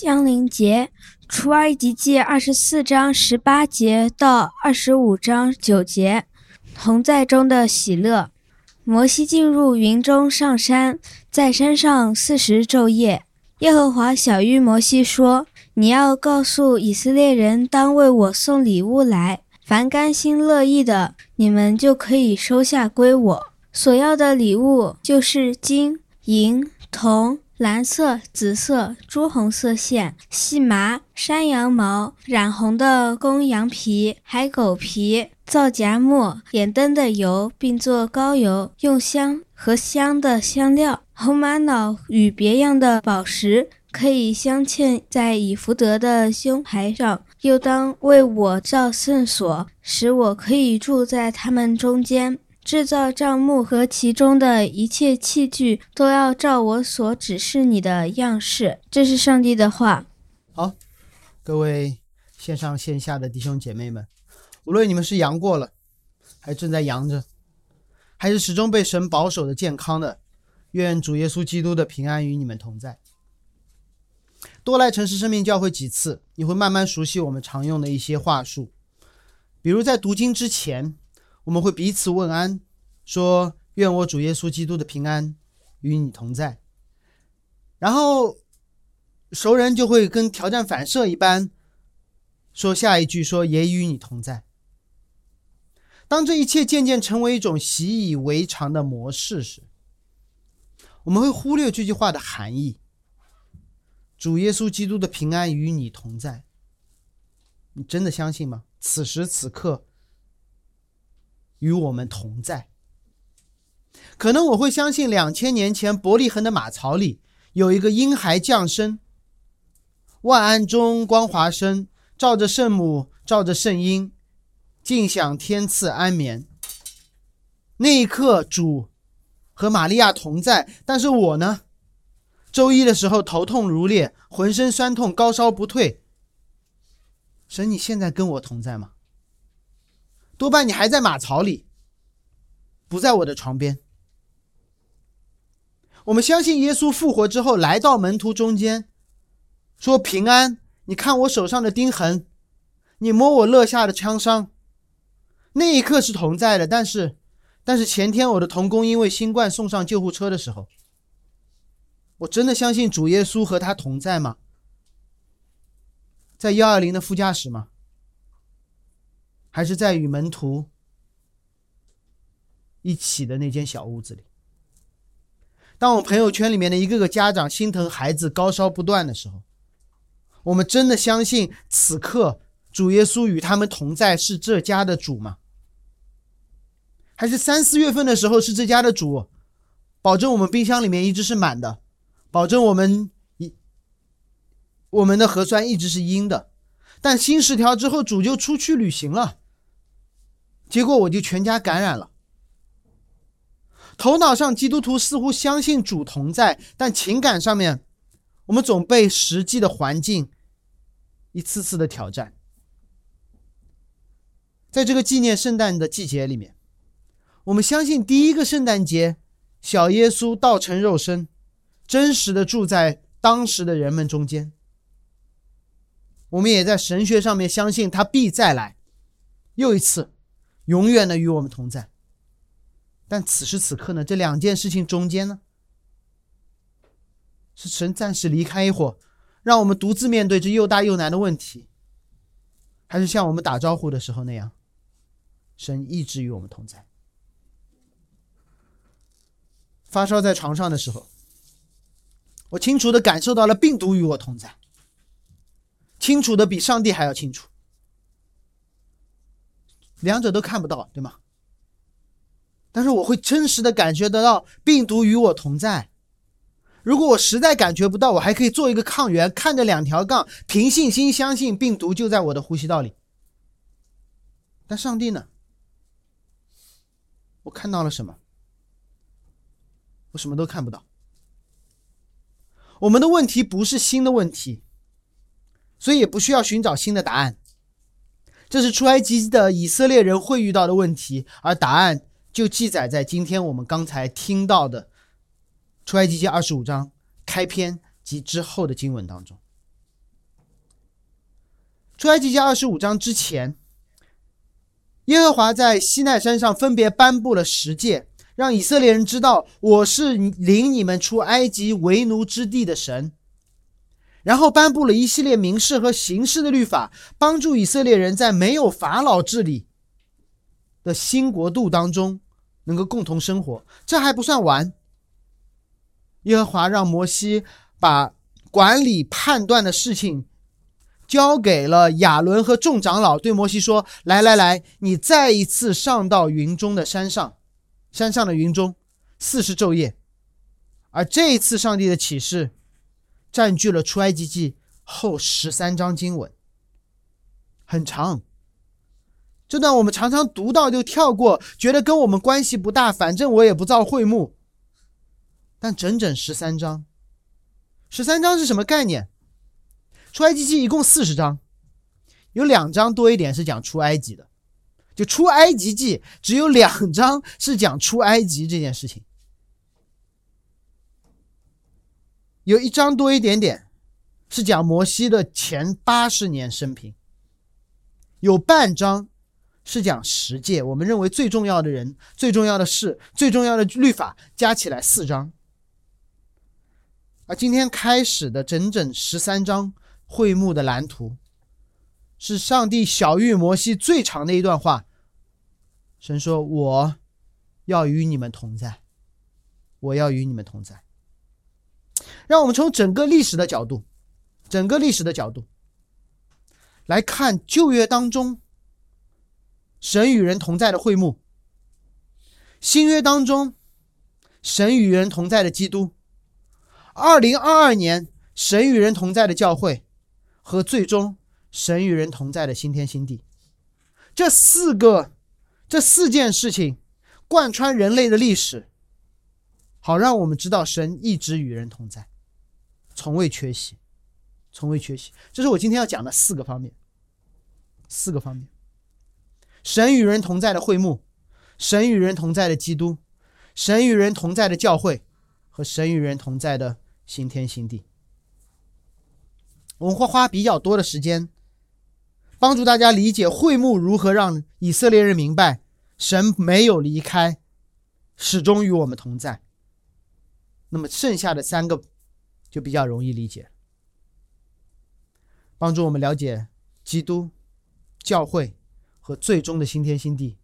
江临节，出埃及记二十四章十八节到二十五章九节，同在中的喜乐。摩西进入云中上山，在山上四十昼夜。耶和华小谕摩西说：“你要告诉以色列人，当为我送礼物来，凡甘心乐意的，你们就可以收下归我。所要的礼物就是金银。”铜、蓝色、紫色、朱红色线、细麻、山羊毛、染红的公羊皮、海狗皮、皂荚木、点灯的油，并做膏油，用香和香的香料、红玛瑙与别样的宝石，可以镶嵌在以福德的胸牌上。又当为我造圣所，使我可以住在他们中间。制造帐目和其中的一切器具，都要照我所指示你的样式。这是上帝的话。好，各位线上线下的弟兄姐妹们，无论你们是阳过了，还正在阳着，还是始终被神保守的健康的，愿主耶稣基督的平安与你们同在。多来城市生命教会几次，你会慢慢熟悉我们常用的一些话术，比如在读经之前。我们会彼此问安，说：“愿我主耶稣基督的平安与你同在。”然后熟人就会跟条件反射一般说下一句：“说也与你同在。”当这一切渐渐成为一种习以为常的模式时，我们会忽略这句话的含义：“主耶稣基督的平安与你同在。”你真的相信吗？此时此刻。与我们同在。可能我会相信，两千年前伯利恒的马槽里有一个婴孩降生，万安中光华生，照着圣母，照着圣婴，尽享天赐安眠。那一刻，主和玛利亚同在。但是我呢？周一的时候头痛如裂，浑身酸痛，高烧不退。神，你现在跟我同在吗？多半你还在马槽里，不在我的床边。我们相信耶稣复活之后来到门徒中间，说平安。你看我手上的钉痕，你摸我肋下的枪伤，那一刻是同在的。但是，但是前天我的童工因为新冠送上救护车的时候，我真的相信主耶稣和他同在吗？在幺二零的副驾驶吗？还是在与门徒一起的那间小屋子里。当我朋友圈里面的一个个家长心疼孩子高烧不断的时候，我们真的相信此刻主耶稣与他们同在是这家的主吗？还是三四月份的时候是这家的主，保证我们冰箱里面一直是满的，保证我们一我们的核酸一直是阴的，但新十条之后主就出去旅行了。结果我就全家感染了。头脑上基督徒似乎相信主同在，但情感上面，我们总被实际的环境一次次的挑战。在这个纪念圣诞的季节里面，我们相信第一个圣诞节，小耶稣道成肉身，真实的住在当时的人们中间。我们也在神学上面相信他必再来，又一次。永远的与我们同在，但此时此刻呢？这两件事情中间呢，是神暂时离开一会儿，让我们独自面对这又大又难的问题，还是像我们打招呼的时候那样，神一直与我们同在？发烧在床上的时候，我清楚的感受到了病毒与我同在，清楚的比上帝还要清楚。两者都看不到，对吗？但是我会真实的感觉得到病毒与我同在。如果我实在感觉不到，我还可以做一个抗原，看着两条杠，凭信心相信病毒就在我的呼吸道里。但上帝呢？我看到了什么？我什么都看不到。我们的问题不是新的问题，所以也不需要寻找新的答案。这是出埃及的以色列人会遇到的问题，而答案就记载在今天我们刚才听到的出埃及记二十五章开篇及之后的经文当中。出埃及记二十五章之前，耶和华在西奈山上分别颁布了十诫，让以色列人知道我是领你们出埃及为奴之地的神。然后颁布了一系列民事和刑事的律法，帮助以色列人在没有法老治理的新国度当中能够共同生活。这还不算完，耶和华让摩西把管理判断的事情交给了亚伦和众长老，对摩西说：“来来来，你再一次上到云中的山上，山上的云中四十昼夜。”而这一次，上帝的启示。占据了出埃及记后十三章经文，很长。这段我们常常读到就跳过，觉得跟我们关系不大，反正我也不造会幕。但整整十三章，十三章是什么概念？出埃及记一共四十章，有两章多一点是讲出埃及的，就出埃及记只有两章是讲出埃及这件事情。有一章多一点点，是讲摩西的前八十年生平。有半章是讲十诫，我们认为最重要的人、最重要的事、最重要的律法，加起来四章。而今天开始的整整十三章会幕的蓝图，是上帝小谕摩西最长的一段话。神说：“我要与你们同在，我要与你们同在。”让我们从整个历史的角度，整个历史的角度来看旧约当中神与人同在的会幕，新约当中神与人同在的基督，二零二二年神与人同在的教会，和最终神与人同在的新天新地，这四个这四件事情贯穿人类的历史，好让我们知道神一直与人同在。从未缺席，从未缺席。这是我今天要讲的四个方面。四个方面：神与人同在的会幕，神与人同在的基督，神与人同在的教会，和神与人同在的新天新地。我们会花比较多的时间，帮助大家理解会幕如何让以色列人明白神没有离开，始终与我们同在。那么剩下的三个。就比较容易理解，帮助我们了解基督教会和最终的新天新地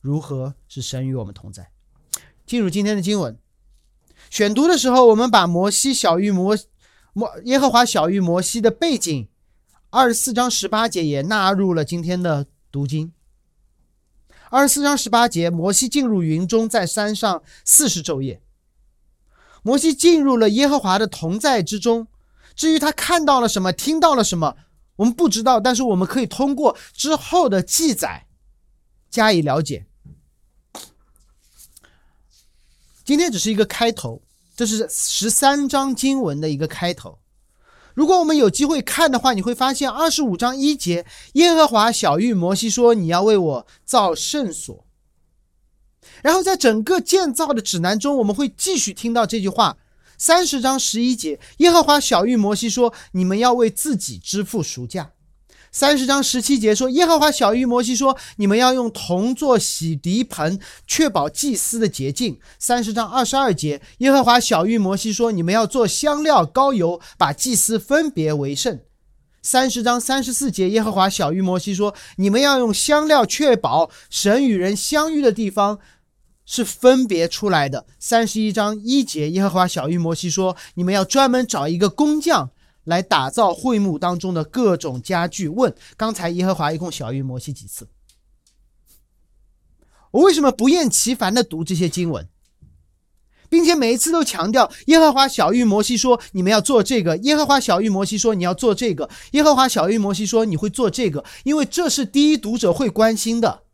如何是神与我们同在。进入今天的经文选读的时候，我们把摩西小于摩摩耶和华小于摩西的背景二十四章十八节也纳入了今天的读经。二十四章十八节，摩西进入云中，在山上四十昼夜。摩西进入了耶和华的同在之中，至于他看到了什么，听到了什么，我们不知道。但是我们可以通过之后的记载加以了解。今天只是一个开头，这是十三章经文的一个开头。如果我们有机会看的话，你会发现二十五章一节，耶和华小谕摩西说：“你要为我造圣所。”然后在整个建造的指南中，我们会继续听到这句话：三十章十一节，耶和华小谕摩西说：“你们要为自己支付赎价。”三十章十七节说：“耶和华小谕摩西说：你们要用铜做洗涤盆，确保祭司的洁净。”三十章二十二节，耶和华小谕摩西说：“你们要做香料、膏油，把祭司分别为圣。”三十章三十四节，耶和华小谕摩西说：“你们要用香料，确保神与人相遇的地方。”是分别出来的。三十一章一节，耶和华小谕摩西说：“你们要专门找一个工匠来打造会幕当中的各种家具。”问刚才耶和华一共小谕摩西几次？我为什么不厌其烦的读这些经文，并且每一次都强调耶和华小谕摩西说：“你们要做这个。”耶和华小谕摩西说：“你要做这个。”耶和华小谕摩西说：“你会做这个，因为这是第一读者会关心的。”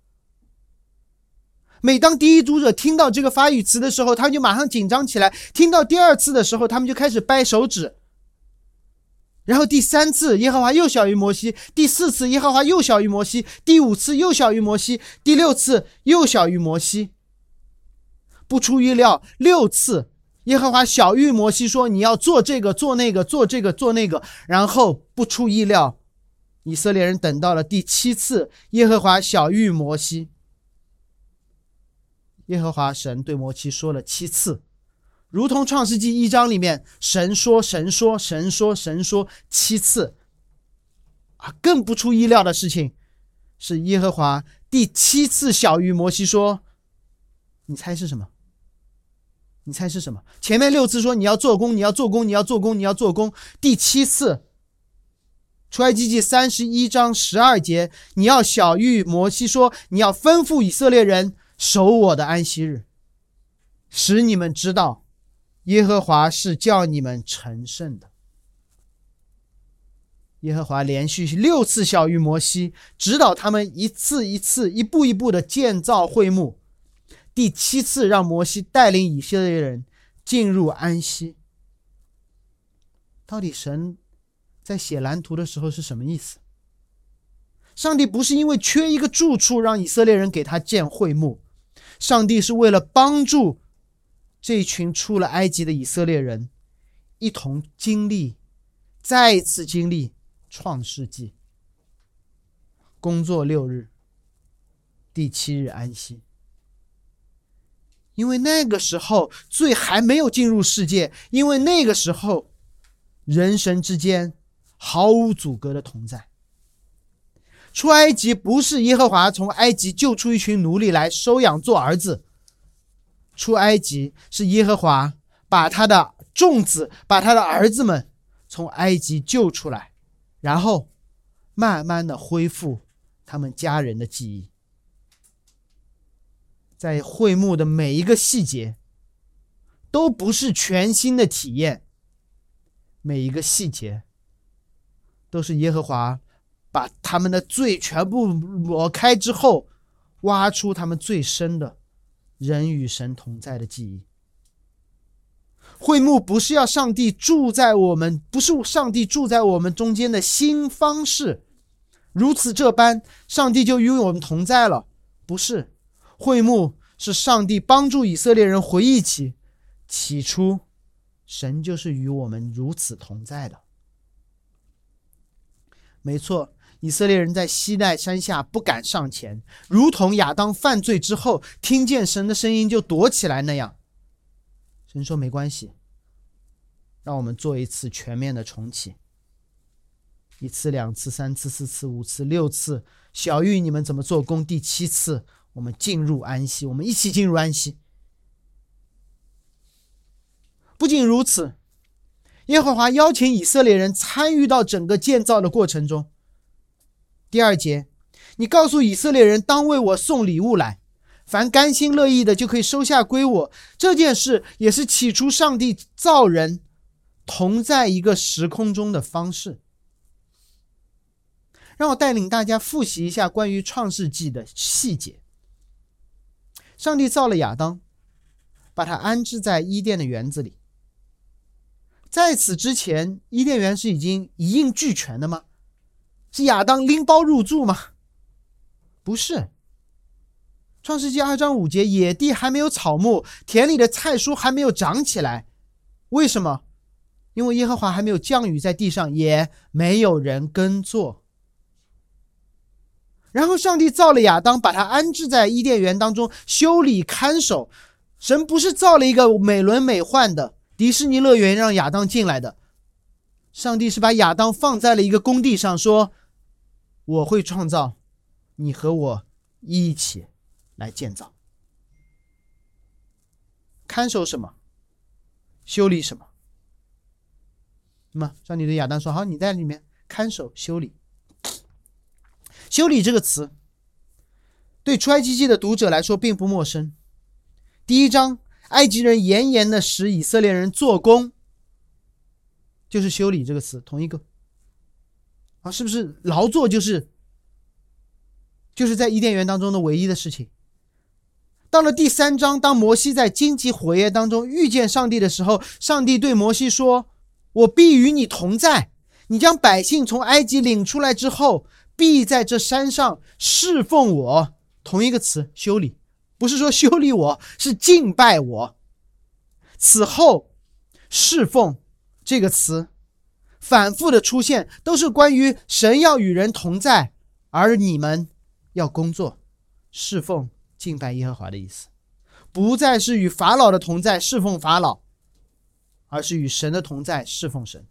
每当第一读者听到这个发语词的时候，他们就马上紧张起来；听到第二次的时候，他们就开始掰手指。然后第三次，耶和华又小于摩西；第四次，耶和华又小于摩西；第五次又小于摩西；第六次又小于摩西。不出预料，六次耶和华小玉摩西说：“你要做这个，做那个，做这个，做那个。”然后不出意料，以色列人等到了第七次，耶和华小谕摩西。耶和华神对摩西说了七次，如同创世纪一章里面神说、神说、神说、神说七次。啊，更不出意料的事情是，耶和华第七次小谕摩西说：“你猜是什么？你猜是什么？前面六次说你要做工，你要做工，你要做工，你要做工。第七次，出埃及记三十一章十二节，你要小谕摩西说，你要吩咐以色列人。”守我的安息日，使你们知道，耶和华是叫你们成圣的。耶和华连续六次小谕摩西，指导他们一次一次、一步一步的建造会幕。第七次让摩西带领以色列人进入安息。到底神在写蓝图的时候是什么意思？上帝不是因为缺一个住处，让以色列人给他建会幕。上帝是为了帮助这群出了埃及的以色列人，一同经历，再一次经历创世纪。工作六日，第七日安息。因为那个时候罪还没有进入世界，因为那个时候人神之间毫无阻隔的同在。出埃及不是耶和华从埃及救出一群奴隶来收养做儿子，出埃及是耶和华把他的众子、把他的儿子们从埃及救出来，然后慢慢的恢复他们家人的记忆，在会幕的每一个细节都不是全新的体验，每一个细节都是耶和华。把他们的罪全部抹开之后，挖出他们最深的人与神同在的记忆。会幕不是要上帝住在我们，不是上帝住在我们中间的新方式，如此这般，上帝就与我们同在了。不是，会幕是上帝帮助以色列人回忆起起初，神就是与我们如此同在的。没错。以色列人在西奈山下不敢上前，如同亚当犯罪之后听见神的声音就躲起来那样。神说：“没关系，让我们做一次全面的重启，一次、两次、三次、四次、五次、六次。小玉，你们怎么做工？第七次，我们进入安息，我们一起进入安息。不仅如此，耶和华邀请以色列人参与到整个建造的过程中。”第二节，你告诉以色列人，当为我送礼物来，凡甘心乐意的就可以收下归我。这件事也是起初上帝造人同在一个时空中的方式。让我带领大家复习一下关于创世纪的细节。上帝造了亚当，把他安置在伊甸的园子里。在此之前，伊甸园是已经一应俱全的吗？是亚当拎包入住吗？不是。创世纪二章五节，野地还没有草木，田里的菜蔬还没有长起来。为什么？因为耶和华还没有降雨在地上，也没有人耕作。然后上帝造了亚当，把他安置在伊甸园当中修理看守。神不是造了一个美轮美奂的迪士尼乐园让亚当进来的。上帝是把亚当放在了一个工地上，说。我会创造，你和我一起来建造。看守什么？修理什么？那么上帝对亚当说：“好，你在里面看守修理。”修理这个词，对出埃及记的读者来说并不陌生。第一章，埃及人严严的使以色列人做工，就是修理这个词，同一个。啊，是不是劳作就是，就是在伊甸园当中的唯一的事情？到了第三章，当摩西在荆棘火焰当中遇见上帝的时候，上帝对摩西说：“我必与你同在。你将百姓从埃及领出来之后，必在这山上侍奉我。”同一个词，修理，不是说修理我，是敬拜我。此后，侍奉这个词。反复的出现，都是关于神要与人同在，而你们要工作、侍奉、敬拜耶和华的意思，不再是与法老的同在侍奉法老，而是与神的同在侍奉神。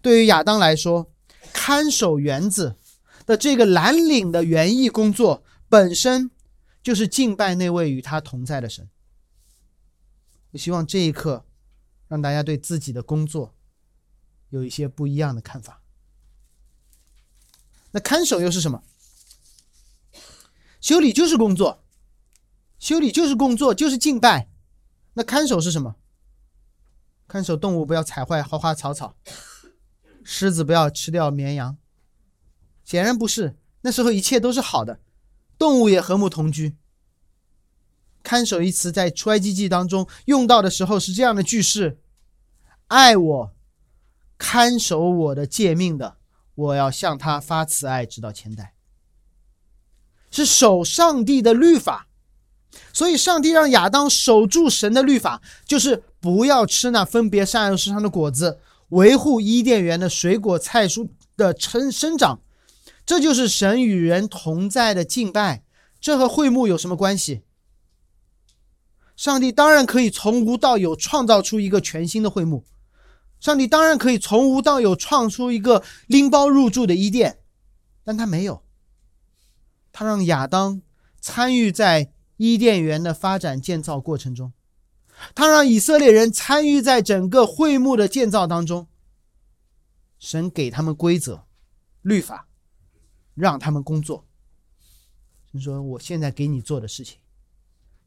对于亚当来说，看守园子的这个蓝领的园艺工作本身就是敬拜那位与他同在的神。我希望这一刻让大家对自己的工作。有一些不一样的看法。那看守又是什么？修理就是工作，修理就是工作，就是敬拜。那看守是什么？看守动物不要踩坏花花草草，狮子不要吃掉绵羊。显然不是，那时候一切都是好的，动物也和睦同居。看守一词在出埃及记当中用到的时候是这样的句式：爱我。看守我的诫命的，我要向他发慈爱，直到千代。是守上帝的律法，所以上帝让亚当守住神的律法，就是不要吃那分别善恶树上的果子，维护伊甸园的水果菜蔬的生生长。这就是神与人同在的敬拜。这和会幕有什么关系？上帝当然可以从无到有创造出一个全新的会幕。上帝当然可以从无到有创出一个拎包入住的伊甸，但他没有。他让亚当参与在伊甸园的发展建造过程中，他让以色列人参与在整个会幕的建造当中。神给他们规则、律法，让他们工作。神说：“我现在给你做的事情，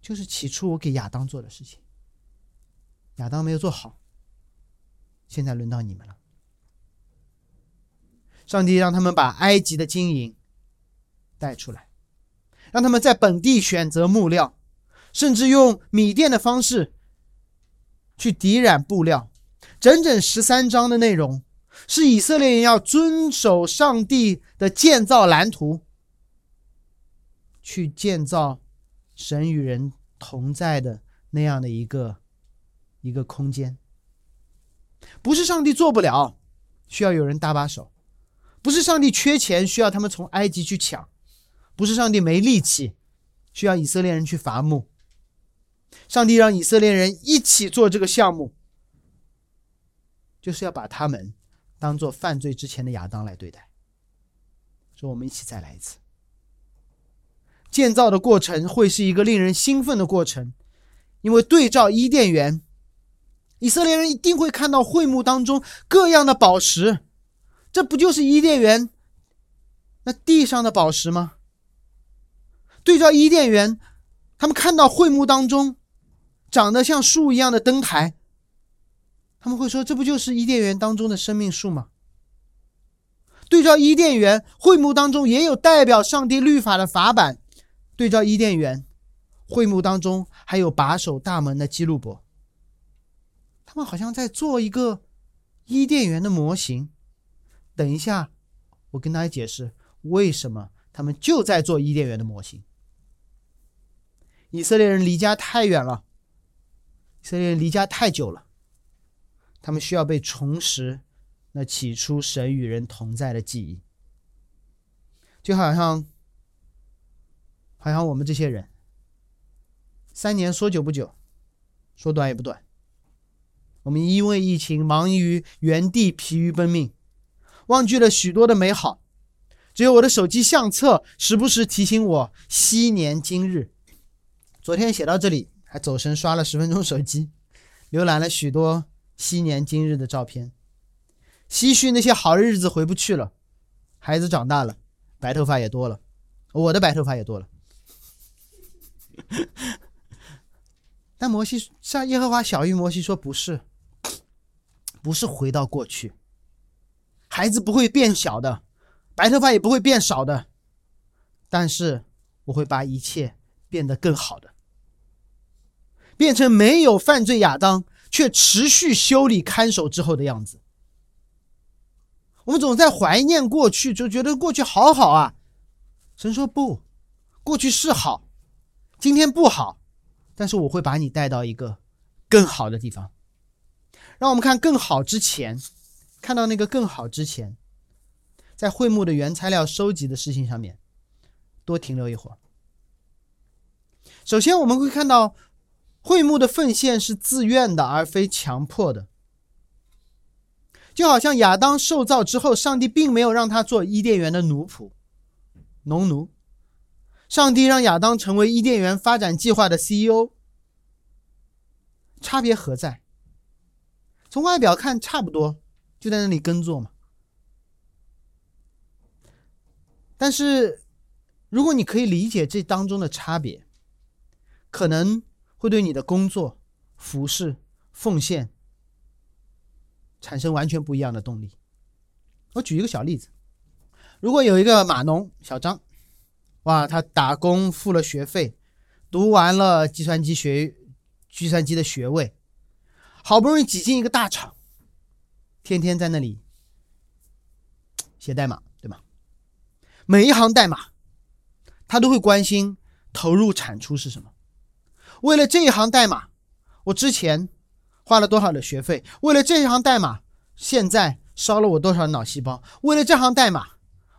就是起初我给亚当做的事情。亚当没有做好。”现在轮到你们了。上帝让他们把埃及的金银带出来，让他们在本地选择木料，甚至用米店的方式去抵染布料。整整十三章的内容是以色列人要遵守上帝的建造蓝图，去建造神与人同在的那样的一个一个空间。不是上帝做不了，需要有人搭把手；不是上帝缺钱，需要他们从埃及去抢；不是上帝没力气，需要以色列人去伐木。上帝让以色列人一起做这个项目，就是要把他们当做犯罪之前的亚当来对待。说我们一起再来一次。建造的过程会是一个令人兴奋的过程，因为对照伊甸园。以色列人一定会看到会幕当中各样的宝石，这不就是伊甸园那地上的宝石吗？对照伊甸园，他们看到会幕当中长得像树一样的灯台，他们会说：“这不就是伊甸园当中的生命树吗？”对照伊甸园，会幕当中也有代表上帝律法的法版；对照伊甸园，会幕当中还有把守大门的基路伯。他们好像在做一个伊甸园的模型。等一下，我跟大家解释为什么他们就在做伊甸园的模型。以色列人离家太远了，以色列人离家太久了，他们需要被重拾那起初神与人同在的记忆。就好像，好像我们这些人，三年说久不久，说短也不短。我们因为疫情忙于原地疲于奔命，忘记了许多的美好。只有我的手机相册时不时提醒我昔年今日。昨天写到这里，还走神刷了十分钟手机，浏览了许多昔年今日的照片，唏嘘那些好日子回不去了。孩子长大了，白头发也多了，我的白头发也多了。但摩西向耶和华小玉摩西说：“不是。”不是回到过去，孩子不会变小的，白头发也不会变少的，但是我会把一切变得更好的，变成没有犯罪亚当却持续修理看守之后的样子。我们总在怀念过去，就觉得过去好好啊。神说不，过去是好，今天不好，但是我会把你带到一个更好的地方。让我们看更好之前，看到那个更好之前，在会幕的原材料收集的事情上面多停留一会儿。首先，我们会看到会幕的奉献是自愿的，而非强迫的。就好像亚当受造之后，上帝并没有让他做伊甸园的奴仆、农奴，上帝让亚当成为伊甸园发展计划的 CEO。差别何在？从外表看差不多，就在那里耕作嘛。但是，如果你可以理解这当中的差别，可能会对你的工作、服饰、奉献产生完全不一样的动力。我举一个小例子：如果有一个码农小张，哇，他打工付了学费，读完了计算机学。计算机的学位，好不容易挤进一个大厂，天天在那里写代码，对吗？每一行代码，他都会关心投入产出是什么。为了这一行代码，我之前花了多少的学费？为了这一行代码，现在烧了我多少脑细胞？为了这行代码，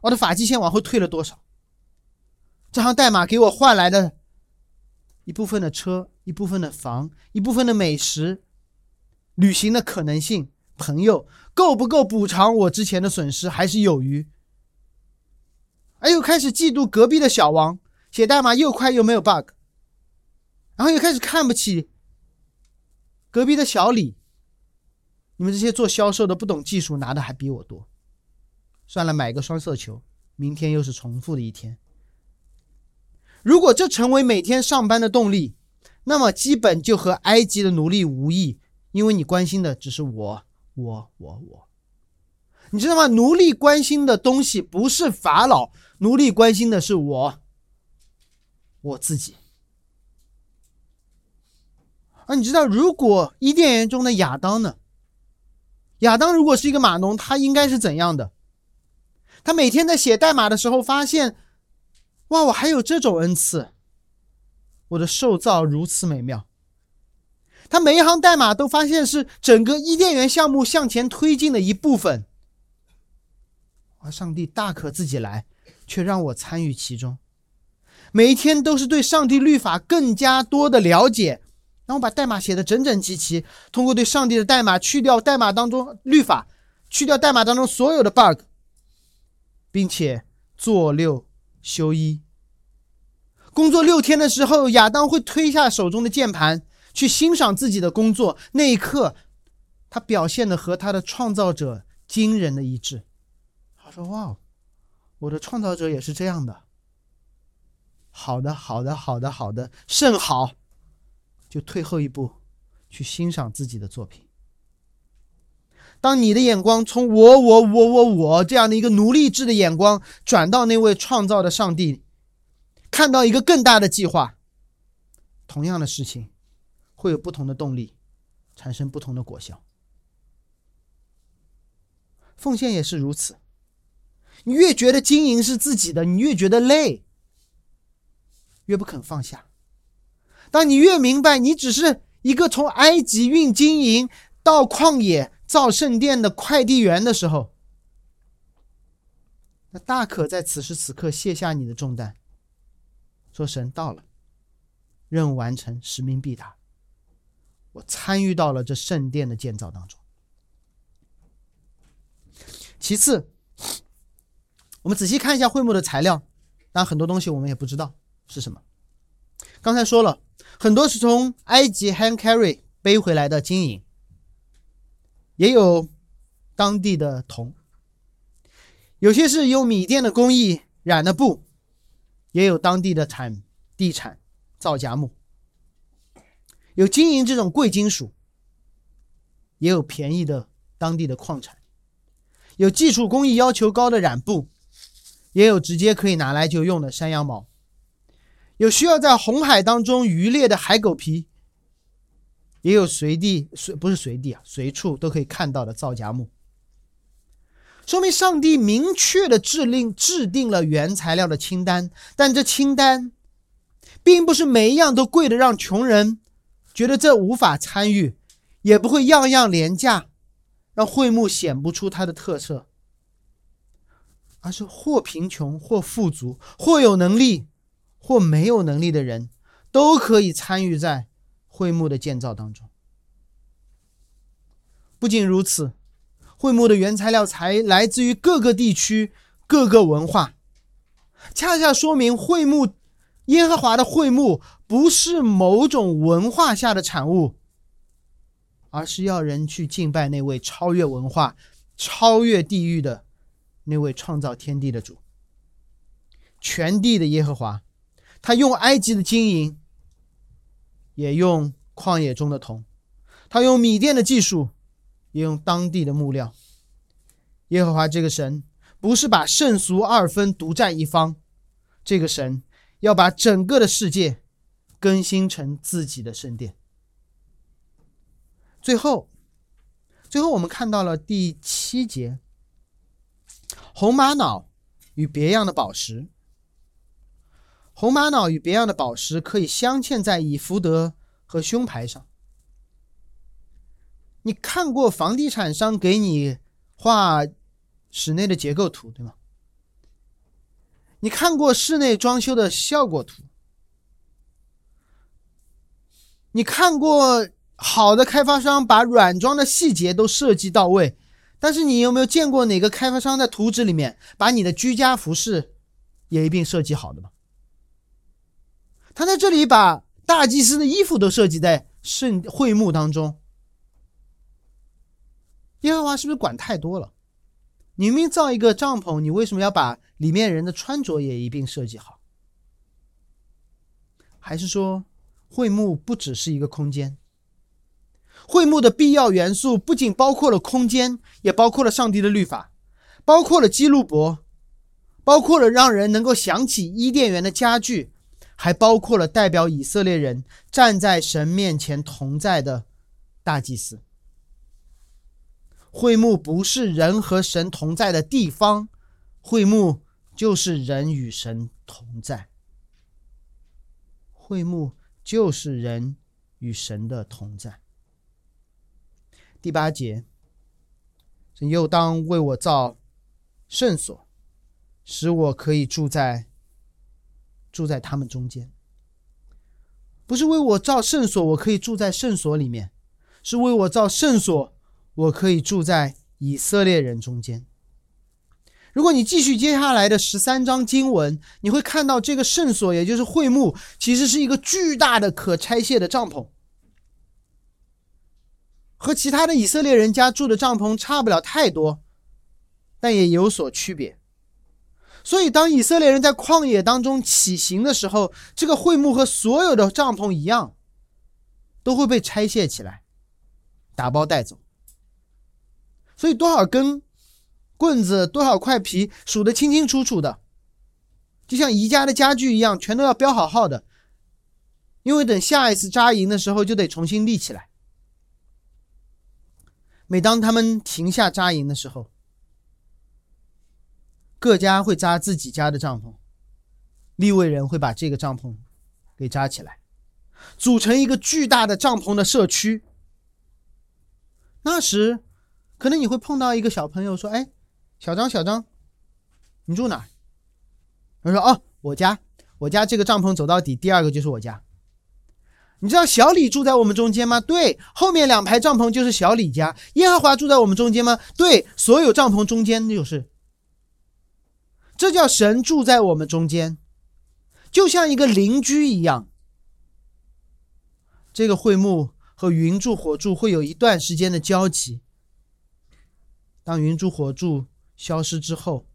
我的发际线往后退了多少？这行代码给我换来的一部分的车。一部分的房，一部分的美食，旅行的可能性，朋友够不够补偿我之前的损失，还是有余？哎，又开始嫉妒隔壁的小王，写代码又快又没有 bug，然后又开始看不起隔壁的小李，你们这些做销售的不懂技术，拿的还比我多。算了，买个双色球，明天又是重复的一天。如果这成为每天上班的动力，那么基本就和埃及的奴隶无异，因为你关心的只是我，我，我，我。你知道吗？奴隶关心的东西不是法老，奴隶关心的是我，我自己。啊，你知道，如果伊甸园中的亚当呢？亚当如果是一个码农，他应该是怎样的？他每天在写代码的时候，发现，哇，我还有这种恩赐。我的受造如此美妙，他每一行代码都发现是整个伊甸园项目向前推进的一部分。而上帝大可自己来，却让我参与其中。每一天都是对上帝律法更加多的了解，然后把代码写的整整齐齐。通过对上帝的代码去掉代码当中律法，去掉代码当中所有的 bug，并且做六休一。工作六天的时候，亚当会推下手中的键盘，去欣赏自己的工作。那一刻，他表现的和他的创造者惊人的一致。他说：“哇，我的创造者也是这样的。”好的，好的，好的，好的，甚好。就退后一步，去欣赏自己的作品。当你的眼光从我、我、我、我、我这样的一个奴隶制的眼光，转到那位创造的上帝。看到一个更大的计划，同样的事情会有不同的动力，产生不同的果效。奉献也是如此。你越觉得经营是自己的，你越觉得累，越不肯放下。当你越明白你只是一个从埃及运金银到旷野造圣殿的快递员的时候，那大可在此时此刻卸下你的重担。说神到了，任务完成，使命必达。我参与到了这圣殿的建造当中。其次，我们仔细看一下会幕的材料，当然很多东西我们也不知道是什么。刚才说了很多是从埃及 hand carry 背回来的金银，也有当地的铜，有些是用米店的工艺染的布。也有当地的产地产造荚木，有金银这种贵金属，也有便宜的当地的矿产，有技术工艺要求高的染布，也有直接可以拿来就用的山羊毛，有需要在红海当中渔猎的海狗皮，也有随地随不是随地啊随处都可以看到的造荚木。说明上帝明确的制令制定了原材料的清单，但这清单并不是每一样都贵的让穷人觉得这无法参与，也不会样样廉价让会幕显不出它的特色，而是或贫穷或富足，或有能力或没有能力的人，都可以参与在会幕的建造当中。不仅如此，会幕的原材料才来自于各个地区、各个文化，恰恰说明会幕耶和华的会幕不是某种文化下的产物。而是要人去敬拜那位超越文化、超越地域的那位创造天地的主，全地的耶和华。他用埃及的金银，也用旷野中的铜；他用米店的技术，也用当地的木料。耶和华这个神不是把圣俗二分独占一方，这个神要把整个的世界更新成自己的圣殿。最后，最后我们看到了第七节，红玛瑙与别样的宝石。红玛瑙与别样的宝石可以镶嵌在以福德和胸牌上。你看过房地产商给你画室内的结构图，对吗？你看过室内装修的效果图？你看过？好的开发商把软装的细节都设计到位，但是你有没有见过哪个开发商在图纸里面把你的居家服饰也一并设计好的吗？他在这里把大祭司的衣服都设计在圣会幕当中，耶和华是不是管太多了？你明明造一个帐篷，你为什么要把里面人的穿着也一并设计好？还是说会幕不只是一个空间？会幕的必要元素不仅包括了空间，也包括了上帝的律法，包括了基路伯，包括了让人能够想起伊甸园的家具，还包括了代表以色列人站在神面前同在的大祭司。会幕不是人和神同在的地方，会幕就是人与神同在。会幕就是人与神的同在。第八节，又当为我造圣所，使我可以住在住在他们中间。不是为我造圣所，我可以住在圣所里面，是为我造圣所，我可以住在以色列人中间。如果你继续接下来的十三章经文，你会看到这个圣所，也就是会幕，其实是一个巨大的可拆卸的帐篷。和其他的以色列人家住的帐篷差不了太多，但也有所区别。所以，当以色列人在旷野当中起行的时候，这个会幕和所有的帐篷一样，都会被拆卸起来，打包带走。所以，多少根棍子、多少块皮数得清清楚楚的，就像宜家的家具一样，全都要标好号的，因为等下一次扎营的时候，就得重新立起来。每当他们停下扎营的时候，各家会扎自己家的帐篷，立位人会把这个帐篷给扎起来，组成一个巨大的帐篷的社区。那时，可能你会碰到一个小朋友说：“哎，小张，小张，你住哪？”他说：“哦，我家，我家这个帐篷走到底，第二个就是我家。”你知道小李住在我们中间吗？对，后面两排帐篷就是小李家。耶和华住在我们中间吗？对，所有帐篷中间就是。这叫神住在我们中间，就像一个邻居一样。这个会幕和云柱火柱会有一段时间的交集。当云柱火柱消失之后，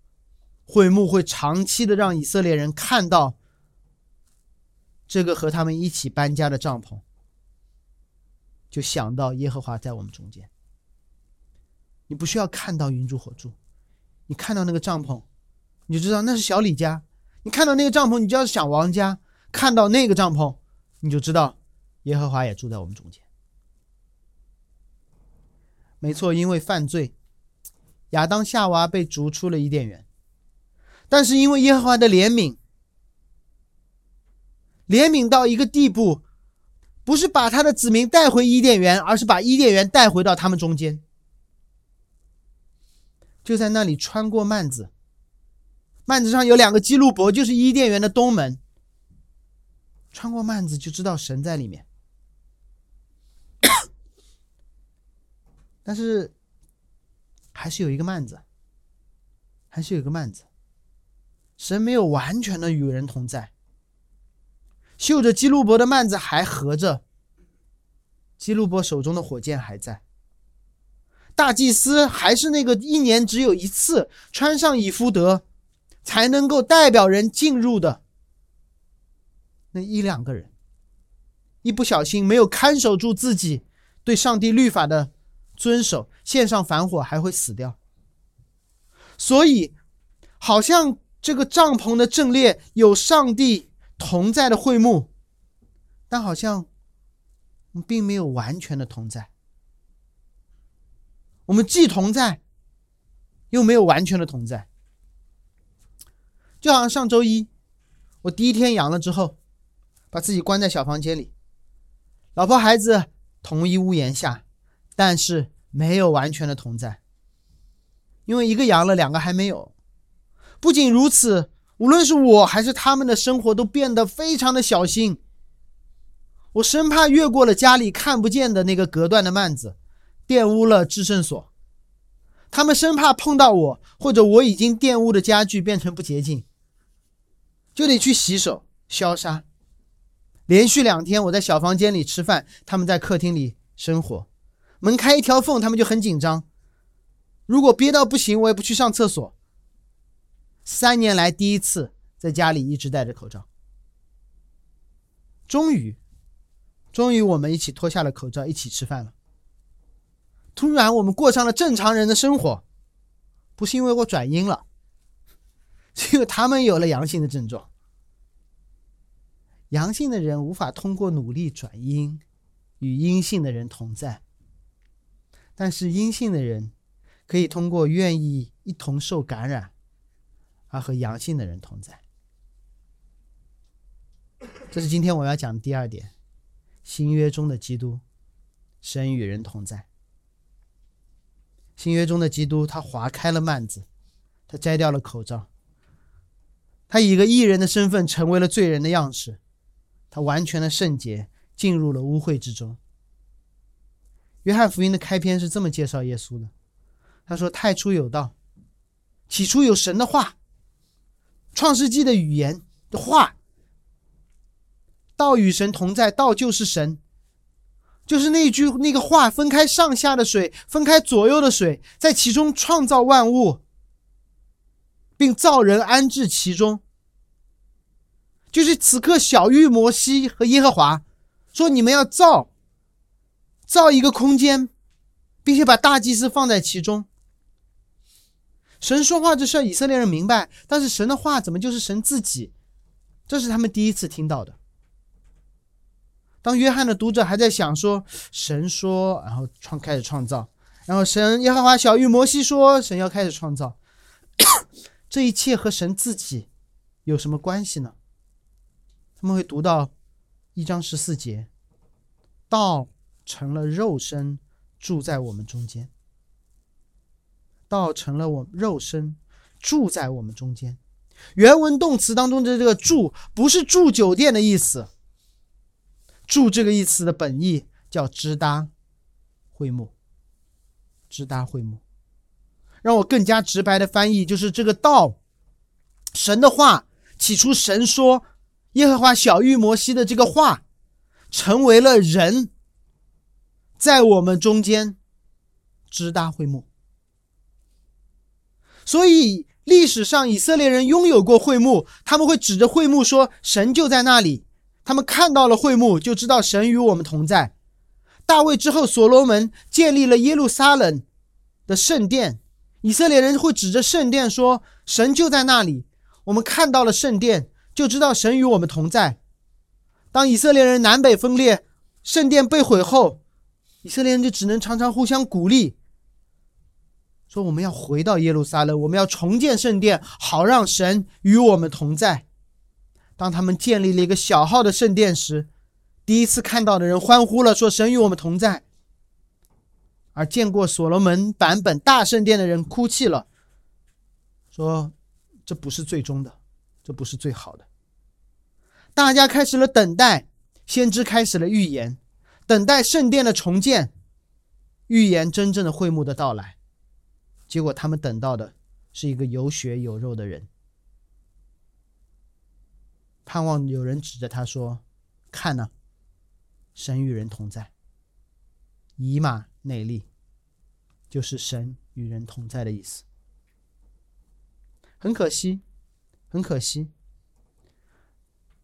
会幕会长期的让以色列人看到。这个和他们一起搬家的帐篷，就想到耶和华在我们中间。你不需要看到云柱火柱，你看到那个帐篷，你就知道那是小李家。你看到那个帐篷，你就要想王家。看到那个帐篷，你就知道耶和华也住在我们中间。没错，因为犯罪，亚当夏娃被逐出了伊甸园，但是因为耶和华的怜悯。怜悯到一个地步，不是把他的子民带回伊甸园，而是把伊甸园带回到他们中间。就在那里穿过幔子，幔子上有两个基路伯，就是伊甸园的东门。穿过幔子就知道神在里面，但是还是有一个幔子，还是有一个幔子，神没有完全的与人同在。绣着基路伯的幔子还合着，基路伯手中的火箭还在。大祭司还是那个一年只有一次穿上以夫德，才能够代表人进入的那一两个人。一不小心没有看守住自己对上帝律法的遵守，献上反火还会死掉。所以，好像这个帐篷的阵列有上帝同在的会幕，但好像我们并没有完全的同在。我们既同在，又没有完全的同在。就好像上周一，我第一天阳了之后，把自己关在小房间里，老婆孩子同一屋檐下，但是没有完全的同在，因为一个阳了，两个还没有。不仅如此，无论是我还是他们的生活都变得非常的小心。我生怕越过了家里看不见的那个隔断的幔子。玷污了制胜所，他们生怕碰到我，或者我已经玷污的家具变成不洁净，就得去洗手消杀。连续两天我在小房间里吃饭，他们在客厅里生火，门开一条缝，他们就很紧张。如果憋到不行，我也不去上厕所。三年来第一次在家里一直戴着口罩。终于，终于我们一起脱下了口罩，一起吃饭了。突然，我们过上了正常人的生活，不是因为我转阴了，是因为他们有了阳性的症状。阳性的人无法通过努力转阴，与阴性的人同在；但是阴性的人可以通过愿意一同受感染，而和阳性的人同在。这是今天我要讲的第二点：新约中的基督，神与人同在。新约中的基督，他划开了幔子，他摘掉了口罩，他以一个艺人的身份成为了罪人的样式，他完全的圣洁进入了污秽之中。约翰福音的开篇是这么介绍耶稣的：他说：“太初有道，起初有神的话，创世纪的语言的话，道与神同在，道就是神。”就是那句那个话，分开上下的水，分开左右的水，在其中创造万物，并造人安置其中。就是此刻，小玉摩西和耶和华说：“你们要造，造一个空间，并且把大祭司放在其中。”神说话这事儿，以色列人明白，但是神的话怎么就是神自己？这是他们第一次听到的。当约翰的读者还在想说神说，然后创开始创造，然后神耶和华小玉摩西说神要开始创造，这一切和神自己有什么关系呢？他们会读到一章十四节，道成了肉身住在我们中间，道成了我肉身住在我们中间。原文动词当中的这个住不是住酒店的意思。住这个意思的本意叫支搭会幕，支搭会幕。让我更加直白的翻译，就是这个道，神的话，起初神说，耶和华小玉摩西的这个话，成为了人，在我们中间直达会幕。所以历史上以色列人拥有过会幕，他们会指着会幕说，神就在那里。他们看到了会幕，就知道神与我们同在。大卫之后，所罗门建立了耶路撒冷的圣殿，以色列人会指着圣殿说：“神就在那里。”我们看到了圣殿，就知道神与我们同在。当以色列人南北分裂，圣殿被毁后，以色列人就只能常常互相鼓励，说：“我们要回到耶路撒冷，我们要重建圣殿，好让神与我们同在。”当他们建立了一个小号的圣殿时，第一次看到的人欢呼了，说：“神与我们同在。”而见过所罗门版本大圣殿的人哭泣了，说这不是最终的，这不是最好的。大家开始了等待，先知开始了预言，等待圣殿的重建，预言真正的会幕的到来。结果他们等到的是一个有血有肉的人，盼望有人指着他说：“看呢，神与人同在。”以马内利，就是神与人同在的意思。很可惜，很可惜。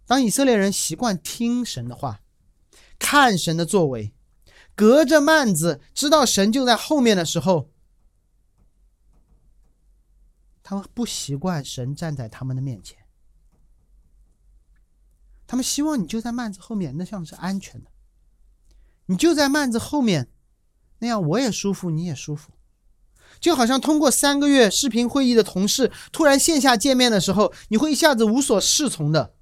当以色列人习惯听神的话，看神的作为，隔着幔子知道神就在后面的时候，他们不习惯神站在他们的面前。他们希望你就在幔子后面，那像是安全的。你就在幔子后面，那样我也舒服，你也舒服。就好像通过三个月视频会议的同事，突然线下见面的时候，你会一下子无所适从的，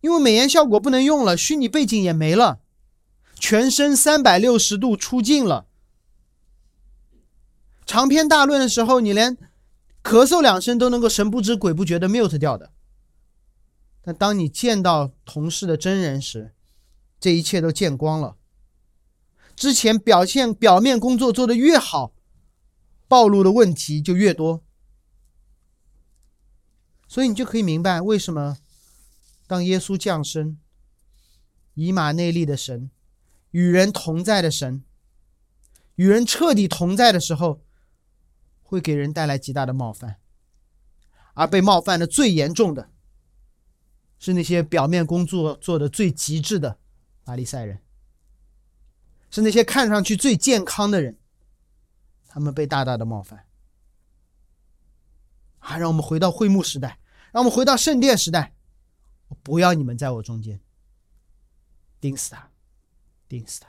因为美颜效果不能用了，虚拟背景也没了，全身三百六十度出镜了。长篇大论的时候，你连咳嗽两声都能够神不知鬼不觉的 mute 掉的。但当你见到同事的真人时，这一切都见光了。之前表现表面工作做得越好，暴露的问题就越多。所以你就可以明白为什么，当耶稣降生，以马内利的神，与人同在的神，与人彻底同在的时候，会给人带来极大的冒犯，而被冒犯的最严重的，是那些表面工作做的最极致的。阿利赛人是那些看上去最健康的人，他们被大大的冒犯。啊，让我们回到会幕时代，让我们回到圣殿时代。我不要你们在我中间，钉死他，钉死他。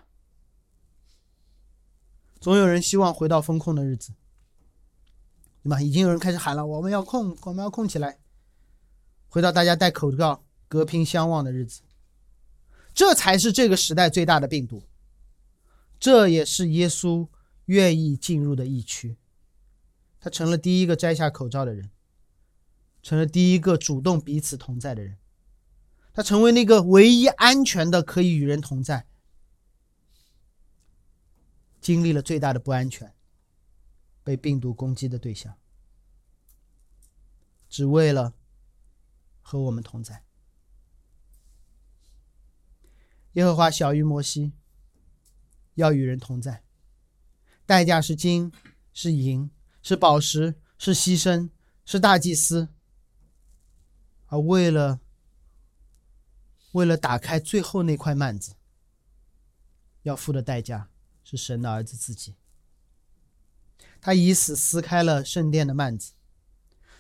总有人希望回到风控的日子，对吧？已经有人开始喊了，我们要控，我们要控起来，回到大家戴口罩、隔屏相望的日子。这才是这个时代最大的病毒，这也是耶稣愿意进入的疫区。他成了第一个摘下口罩的人，成了第一个主动彼此同在的人，他成为那个唯一安全的可以与人同在。经历了最大的不安全，被病毒攻击的对象，只为了和我们同在。耶和华小于摩西，要与人同在，代价是金，是银，是宝石，是牺牲，是大祭司。而为了为了打开最后那块幔子，要付的代价是神的儿子自己。他以死撕开了圣殿的幔子，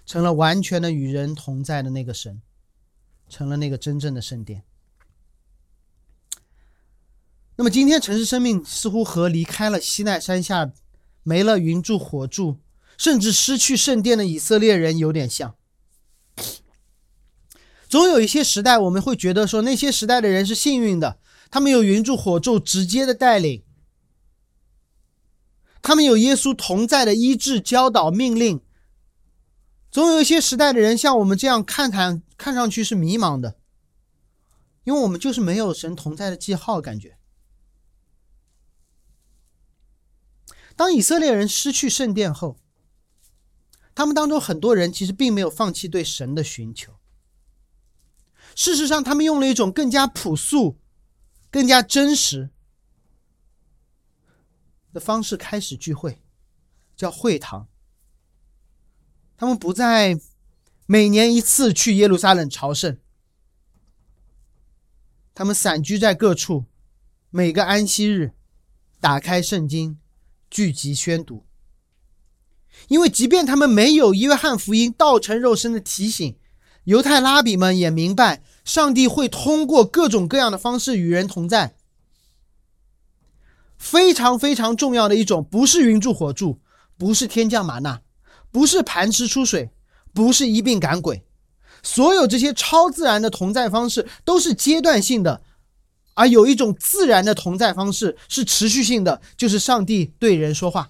成了完全的与人同在的那个神，成了那个真正的圣殿。那么今天城市生命似乎和离开了西奈山下、没了云柱火柱，甚至失去圣殿的以色列人有点像。总有一些时代，我们会觉得说那些时代的人是幸运的，他们有云柱火柱直接的带领，他们有耶稣同在的医治、教导、命令。总有一些时代的人像我们这样看看看上去是迷茫的，因为我们就是没有神同在的记号，感觉。当以色列人失去圣殿后，他们当中很多人其实并没有放弃对神的寻求。事实上，他们用了一种更加朴素、更加真实的方式开始聚会，叫会堂。他们不再每年一次去耶路撒冷朝圣，他们散居在各处，每个安息日打开圣经。聚集宣读，因为即便他们没有约翰福音道成肉身的提醒，犹太拉比们也明白，上帝会通过各种各样的方式与人同在。非常非常重要的一种，不是云柱火柱，不是天降玛纳，不是盘石出水，不是一并赶鬼，所有这些超自然的同在方式都是阶段性的。而有一种自然的同在方式是持续性的，就是上帝对人说话，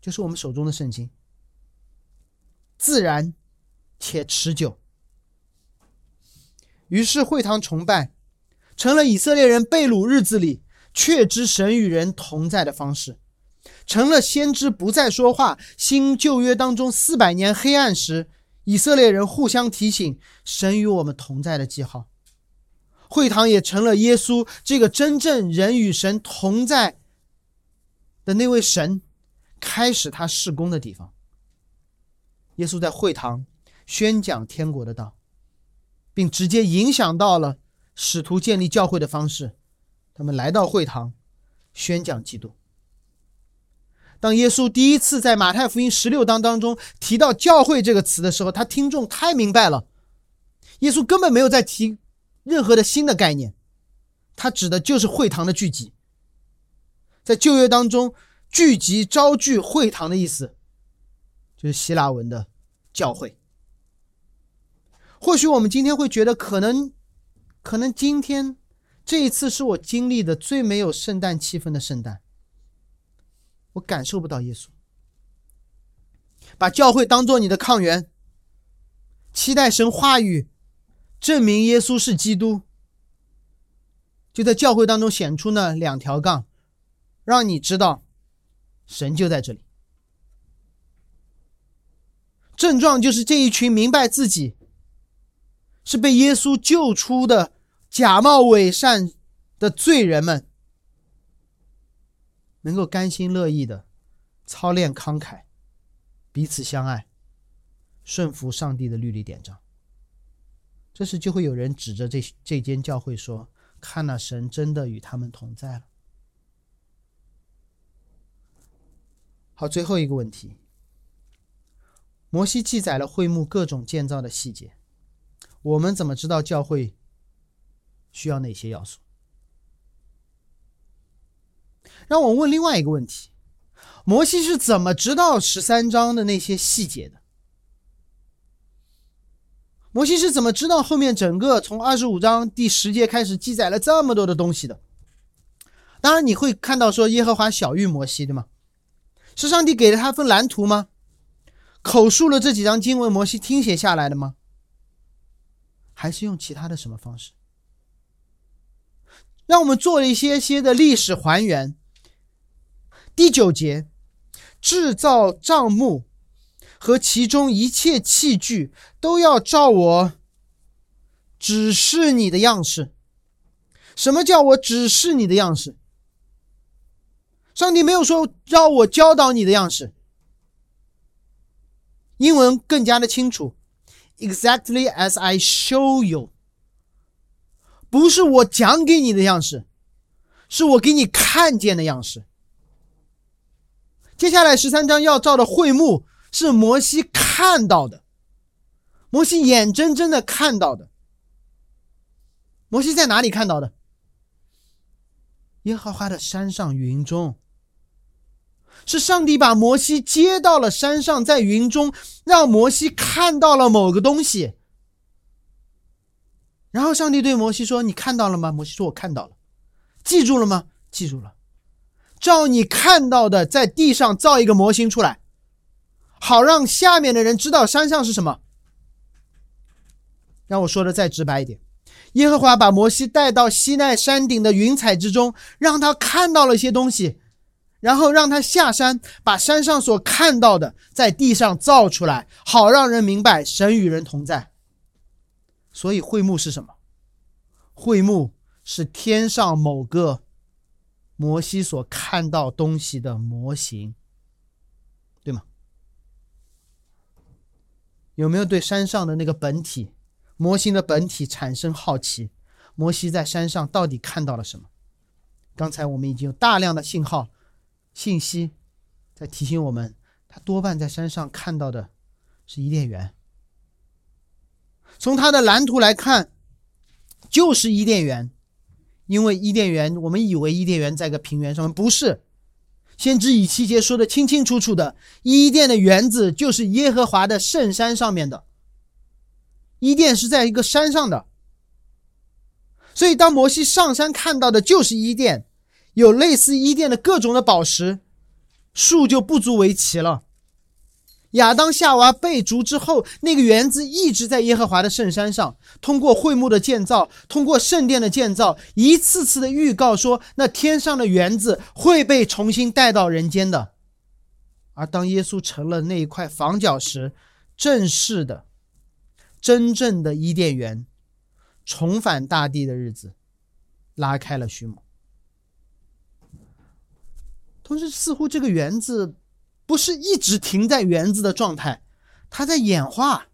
就是我们手中的圣经，自然且持久。于是会堂崇拜成了以色列人被掳日子里确知神与人同在的方式，成了先知不再说话、新旧约当中四百年黑暗时，以色列人互相提醒神与我们同在的记号。会堂也成了耶稣这个真正人与神同在的那位神开始他事工的地方。耶稣在会堂宣讲天国的道。并直接影响到了使徒建立教会的方式。他们来到会堂，宣讲基督。当耶稣第一次在马太福音十六章当中提到“教会”这个词的时候，他听众太明白了。耶稣根本没有在提任何的新的概念，它指的就是会堂的聚集。在旧约当中，“聚集”“招聚”“会堂”的意思，就是希腊文的“教会”。或许我们今天会觉得，可能，可能今天这一次是我经历的最没有圣诞气氛的圣诞。我感受不到耶稣，把教会当做你的抗原，期待神话语证明耶稣是基督，就在教会当中显出那两条杠，让你知道神就在这里。症状就是这一群明白自己。是被耶稣救出的假冒伪善的罪人们，能够甘心乐意的操练慷慨，彼此相爱，顺服上帝的律例典章。这时就会有人指着这这间教会说：“看那神真的与他们同在了。”好，最后一个问题：摩西记载了会幕各种建造的细节。我们怎么知道教会需要哪些要素？让我问另外一个问题：摩西是怎么知道十三章的那些细节的？摩西是怎么知道后面整个从二十五章第十节开始记载了这么多的东西的？当然，你会看到说耶和华小谕摩西，对吗？是上帝给了他份蓝图吗？口述了这几章经文，摩西听写下来的吗？还是用其他的什么方式？让我们做了一些些的历史还原。第九节，制造账目和其中一切器具都要照我指示你的样式。什么叫我指示你的样式？上帝没有说让我教导你的样式。英文更加的清楚。Exactly as I show you，不是我讲给你的样式，是我给你看见的样式。接下来十三章要造的会幕是摩西看到的，摩西眼睁睁的看到的。摩西在哪里看到的？耶和华的山上云中。是上帝把摩西接到了山上，在云中，让摩西看到了某个东西。然后上帝对摩西说：“你看到了吗？”摩西说：“我看到了。”记住了吗？记住了。照你看到的，在地上造一个模型出来，好让下面的人知道山上是什么。让我说的再直白一点，耶和华把摩西带到西奈山顶的云彩之中，让他看到了一些东西。然后让他下山，把山上所看到的在地上造出来，好让人明白神与人同在。所以会幕是什么？会幕是天上某个摩西所看到东西的模型，对吗？有没有对山上的那个本体模型的本体产生好奇？摩西在山上到底看到了什么？刚才我们已经有大量的信号。信息在提醒我们，他多半在山上看到的是伊甸园。从他的蓝图来看，就是伊甸园，因为伊甸园，我们以为伊甸园在一个平原上面，不是。先知以西结说的清清楚楚的，伊甸的园子就是耶和华的圣山上面的。伊甸是在一个山上的，所以当摩西上山看到的就是伊甸。有类似伊甸的各种的宝石，树就不足为奇了。亚当夏娃被逐之后，那个园子一直在耶和华的圣山上，通过会幕的建造，通过圣殿的建造，一次次的预告说，那天上的园子会被重新带到人间的。而当耶稣成了那一块房角石，正式的、真正的伊甸园重返大地的日子，拉开了序幕。同时，似乎这个园子。不是一直停在园子的状态，它在演化，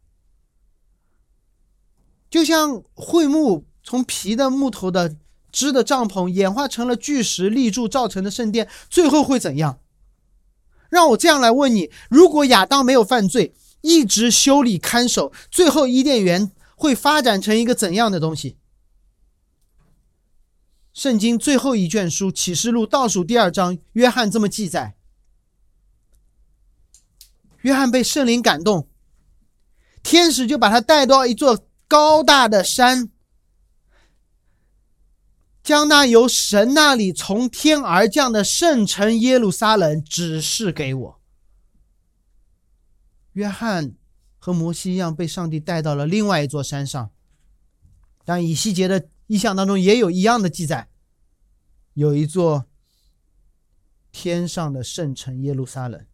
就像桧木从皮的木头的织的帐篷演化成了巨石立柱造成的圣殿，最后会怎样？让我这样来问你：如果亚当没有犯罪，一直修理看守，最后伊甸园会发展成一个怎样的东西？圣经最后一卷书《启示录》倒数第二章，约翰这么记载。约翰被圣灵感动，天使就把他带到一座高大的山，将那由神那里从天而降的圣城耶路撒冷指示给我。约翰和摩西一样被上帝带到了另外一座山上，但以西结的意象当中也有一样的记载，有一座天上的圣城耶路撒冷。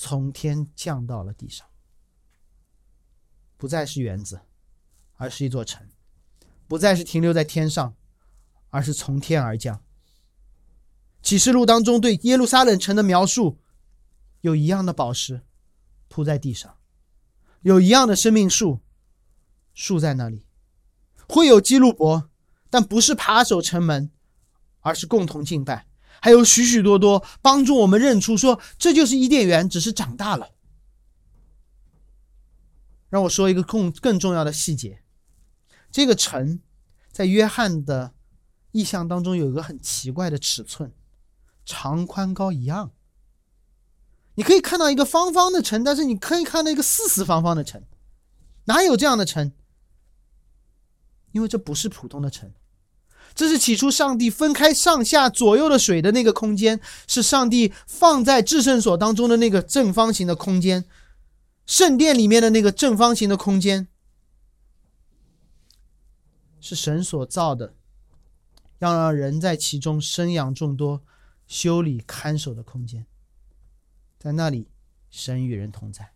从天降到了地上，不再是园子，而是一座城；不再是停留在天上，而是从天而降。启示录当中对耶路撒冷城的描述，有一样的宝石铺在地上，有一样的生命树树在那里，会有基路伯，但不是扒守城门，而是共同敬拜。还有许许多多帮助我们认出，说这就是伊甸园，只是长大了。让我说一个更更重要的细节：这个城在约翰的意象当中有一个很奇怪的尺寸，长宽高一样。你可以看到一个方方的城，但是你可以看到一个四四方方的城，哪有这样的城？因为这不是普通的城。这是起初上帝分开上下左右的水的那个空间，是上帝放在至圣所当中的那个正方形的空间，圣殿里面的那个正方形的空间，是神所造的，要让人在其中生养众多、修理看守的空间。在那里，神与人同在。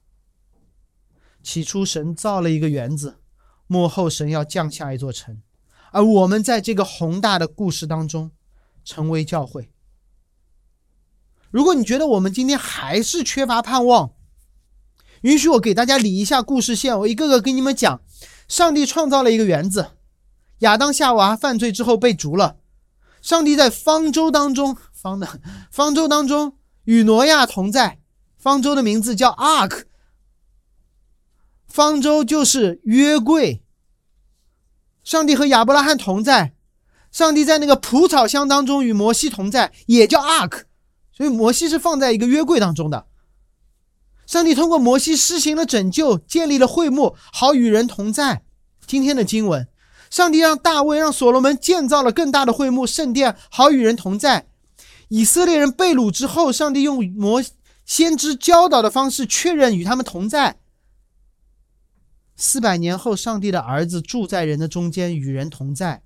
起初，神造了一个园子，幕后神要降下一座城。而我们在这个宏大的故事当中，成为教会。如果你觉得我们今天还是缺乏盼望，允许我给大家理一下故事线，我一个个跟你们讲：上帝创造了一个园子，亚当夏娃犯罪之后被逐了，上帝在方舟当中，方的方舟当中与挪亚同在，方舟的名字叫 Ark，方舟就是约柜。上帝和亚伯拉罕同在，上帝在那个蒲草箱当中与摩西同在，也叫 Ark，所以摩西是放在一个约柜当中的。上帝通过摩西施行了拯救，建立了会幕，好与人同在。今天的经文，上帝让大卫、让所罗门建造了更大的会幕圣殿，好与人同在。以色列人被掳之后，上帝用摩先知教导的方式确认与他们同在。四百年后，上帝的儿子住在人的中间，与人同在。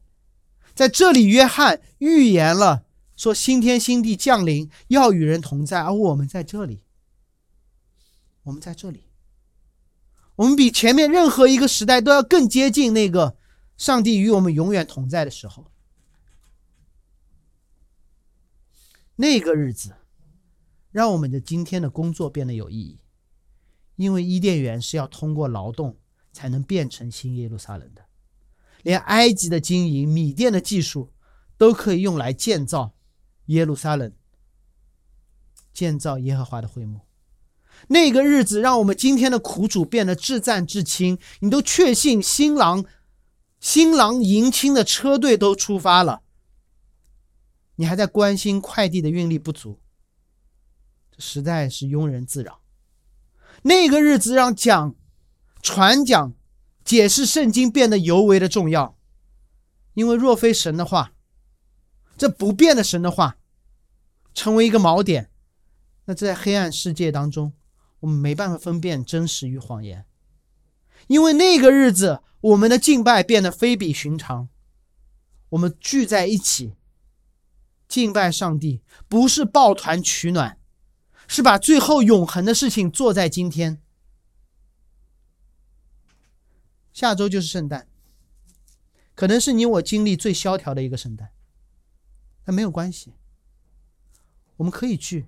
在这里，约翰预言了说：新天新地降临，要与人同在。而我们在这里，我们在这里，我们比前面任何一个时代都要更接近那个上帝与我们永远同在的时候。那个日子，让我们的今天的工作变得有意义，因为伊甸园是要通过劳动。才能变成新耶路撒冷的，连埃及的经营、米店的技术，都可以用来建造耶路撒冷，建造耶和华的会幕。那个日子，让我们今天的苦主变得至赞至亲。你都确信新郎、新郎迎亲的车队都出发了，你还在关心快递的运力不足，这实在是庸人自扰。那个日子让讲。传讲、解释圣经变得尤为的重要，因为若非神的话，这不变的神的话，成为一个锚点，那在黑暗世界当中，我们没办法分辨真实与谎言，因为那个日子，我们的敬拜变得非比寻常。我们聚在一起敬拜上帝，不是抱团取暖，是把最后永恒的事情做在今天。下周就是圣诞，可能是你我经历最萧条的一个圣诞，但没有关系，我们可以聚，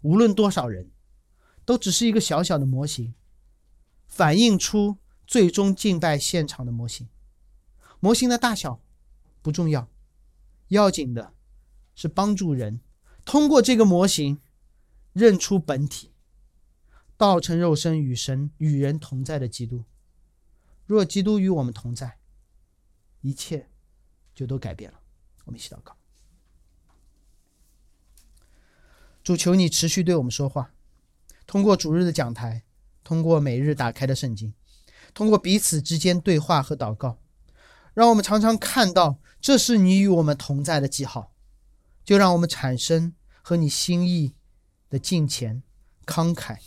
无论多少人，都只是一个小小的模型，反映出最终敬拜现场的模型，模型的大小。不重要，要紧的是帮助人通过这个模型认出本体，道成肉身与神与人同在的基督。若基督与我们同在，一切就都改变了。我们一起祷告：主，求你持续对我们说话，通过主日的讲台，通过每日打开的圣经，通过彼此之间对话和祷告。让我们常常看到，这是你与我们同在的记号，就让我们产生和你心意的敬虔、慷慨、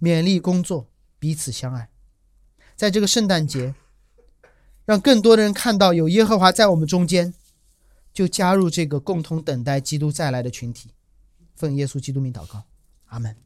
勉励工作，彼此相爱。在这个圣诞节，让更多的人看到有耶和华在我们中间，就加入这个共同等待基督再来的群体。奉耶稣基督名祷告，阿门。